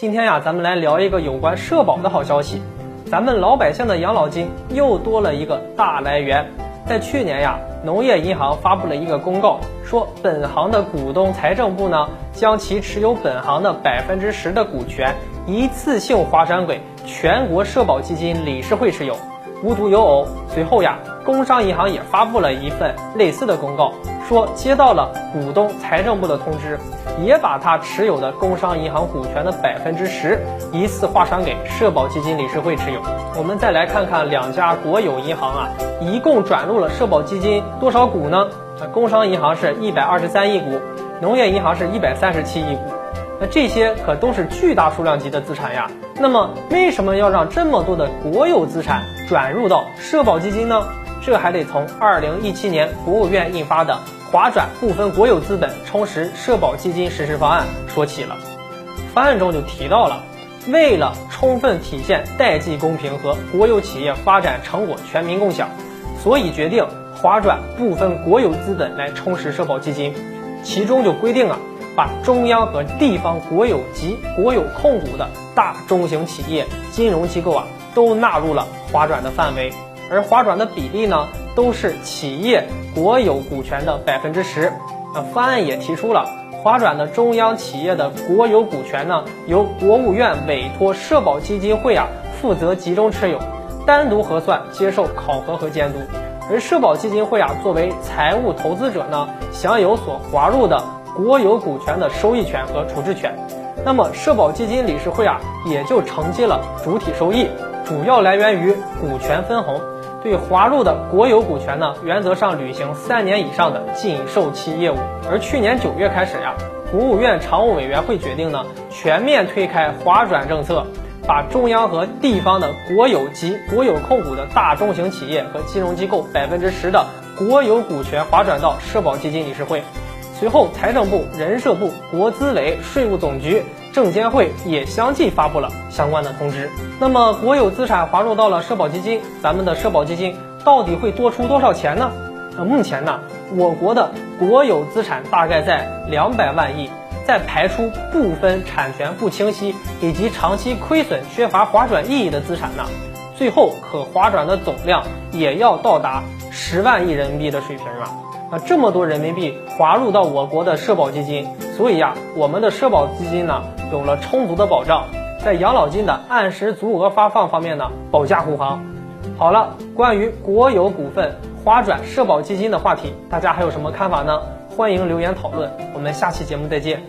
今天呀，咱们来聊一个有关社保的好消息。咱们老百姓的养老金又多了一个大来源。在去年呀，农业银行发布了一个公告，说本行的股东财政部呢，将其持有本行的百分之十的股权一次性划转给全国社保基金理事会持有。无独有偶，随后呀，工商银行也发布了一份类似的公告，说接到了股东财政部的通知，也把他持有的工商银行股权的百分之十一次划转给社保基金理事会持有。我们再来看看两家国有银行啊，一共转入了社保基金多少股呢？工商银行是一百二十三亿股，农业银行是一百三十七亿股。那这些可都是巨大数量级的资产呀。那么为什么要让这么多的国有资产转入到社保基金呢？这还得从二零一七年国务院印发的《划转部分国有资本充实社保基金实施方案》说起了。方案中就提到了，为了充分体现代际公平和国有企业发展成果全民共享，所以决定划转部分国有资本来充实社保基金。其中就规定啊。把中央和地方国有及国有控股的大中型企业、金融机构啊，都纳入了划转的范围，而划转的比例呢，都是企业国有股权的百分之十。那方案也提出了，划转的中央企业的国有股权呢，由国务院委托社保基金会啊负责集中持有，单独核算，接受考核和监督。而社保基金会啊，作为财务投资者呢，享有所划入的。国有股权的收益权和处置权，那么社保基金理事会啊，也就承接了主体收益，主要来源于股权分红。对划入的国有股权呢，原则上履行三年以上的禁售期业务。而去年九月开始呀，国务院常务委员会决定呢，全面推开划转政策，把中央和地方的国有及国有控股的大中型企业和金融机构百分之十的国有股权划转到社保基金理事会。随后，财政部、人社部、国资委、税务总局、证监会也相继发布了相关的通知。那么，国有资产划入到了社保基金，咱们的社保基金到底会多出多少钱呢？那目前呢，我国的国有资产大概在两百万亿，在排除部分产权不清晰以及长期亏损、缺乏划转意义的资产呢，最后可划转的总量也要到达十万亿人民币的水平了。啊，这么多人民币划入到我国的社保基金，所以呀，我们的社保基金呢有了充足的保障，在养老金的按时足额发放方面呢保驾护航。好了，关于国有股份划转社保基金的话题，大家还有什么看法呢？欢迎留言讨论。我们下期节目再见。